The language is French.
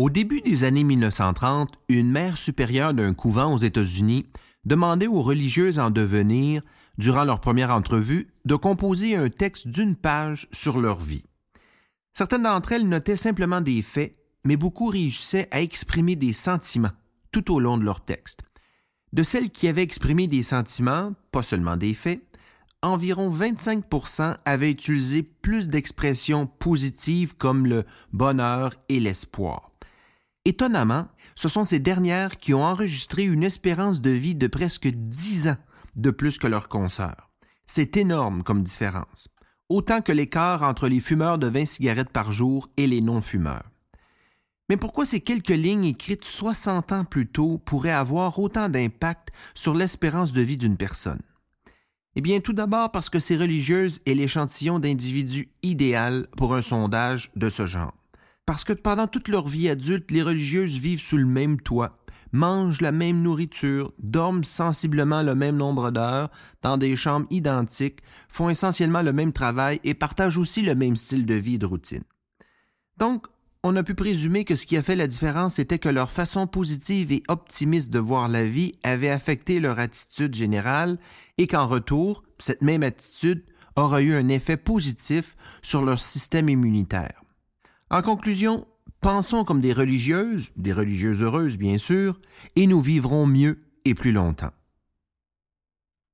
Au début des années 1930, une mère supérieure d'un couvent aux États-Unis demandait aux religieuses en devenir, durant leur première entrevue, de composer un texte d'une page sur leur vie. Certaines d'entre elles notaient simplement des faits, mais beaucoup réussissaient à exprimer des sentiments tout au long de leur texte. De celles qui avaient exprimé des sentiments, pas seulement des faits, environ 25% avaient utilisé plus d'expressions positives comme le bonheur et l'espoir. Étonnamment, ce sont ces dernières qui ont enregistré une espérance de vie de presque 10 ans de plus que leurs consoeurs. C'est énorme comme différence, autant que l'écart entre les fumeurs de 20 cigarettes par jour et les non-fumeurs. Mais pourquoi ces quelques lignes écrites 60 ans plus tôt pourraient avoir autant d'impact sur l'espérance de vie d'une personne? Eh bien, tout d'abord parce que ces religieuses est l'échantillon d'individus idéal pour un sondage de ce genre. Parce que pendant toute leur vie adulte, les religieuses vivent sous le même toit, mangent la même nourriture, dorment sensiblement le même nombre d'heures, dans des chambres identiques, font essentiellement le même travail et partagent aussi le même style de vie et de routine. Donc, on a pu présumer que ce qui a fait la différence était que leur façon positive et optimiste de voir la vie avait affecté leur attitude générale et qu'en retour, cette même attitude aura eu un effet positif sur leur système immunitaire. En conclusion, pensons comme des religieuses, des religieuses heureuses bien sûr, et nous vivrons mieux et plus longtemps.